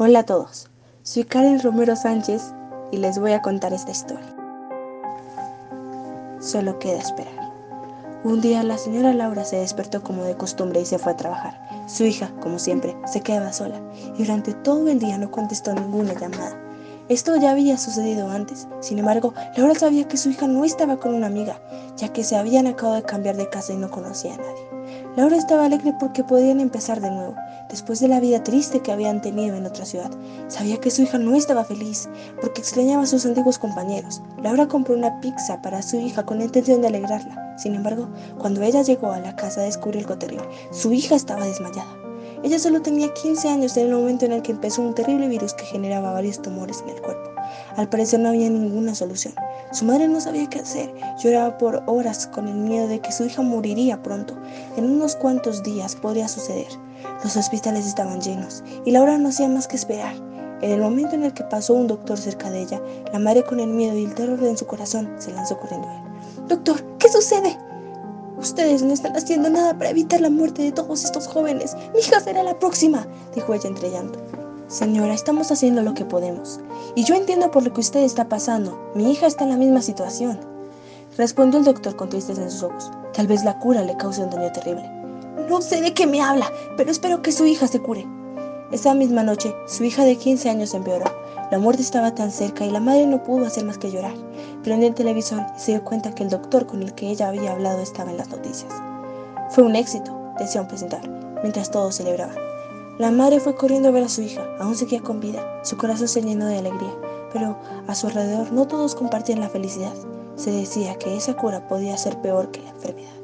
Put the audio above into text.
Hola a todos, soy Karen Romero Sánchez y les voy a contar esta historia. Solo queda esperar. Un día la señora Laura se despertó como de costumbre y se fue a trabajar. Su hija, como siempre, se quedaba sola y durante todo el día no contestó ninguna llamada. Esto ya había sucedido antes. Sin embargo, Laura sabía que su hija no estaba con una amiga, ya que se habían acabado de cambiar de casa y no conocía a nadie. Laura estaba alegre porque podían empezar de nuevo, después de la vida triste que habían tenido en otra ciudad. Sabía que su hija no estaba feliz porque extrañaba a sus antiguos compañeros. Laura compró una pizza para su hija con la intención de alegrarla. Sin embargo, cuando ella llegó a la casa descubrió algo terrible. Su hija estaba desmayada. Ella solo tenía 15 años en el momento en el que empezó un terrible virus que generaba varios tumores en el cuerpo. Al parecer no había ninguna solución. Su madre no sabía qué hacer. Lloraba por horas con el miedo de que su hija moriría pronto. En unos cuantos días podría suceder. Los hospitales estaban llenos y Laura no hacía más que esperar. En el momento en el que pasó un doctor cerca de ella, la madre con el miedo y el terror en su corazón se lanzó corriendo a él. Doctor, ¿qué sucede? Ustedes no están haciendo nada para evitar la muerte de todos estos jóvenes. Mi hija será la próxima, dijo ella entre llanto. Señora, estamos haciendo lo que podemos. Y yo entiendo por lo que usted está pasando. Mi hija está en la misma situación. Respondió el doctor con tristeza en sus ojos. Tal vez la cura le cause un daño terrible. No sé de qué me habla, pero espero que su hija se cure. Esa misma noche, su hija de 15 años empeoró. La muerte estaba tan cerca y la madre no pudo hacer más que llorar. Prendió el televisor y se dio cuenta que el doctor con el que ella había hablado estaba en las noticias. Fue un éxito, decía un presentador, mientras todos celebraban. La madre fue corriendo a ver a su hija, aún seguía con vida, su corazón se llenó de alegría, pero a su alrededor no todos compartían la felicidad. Se decía que esa cura podía ser peor que la enfermedad.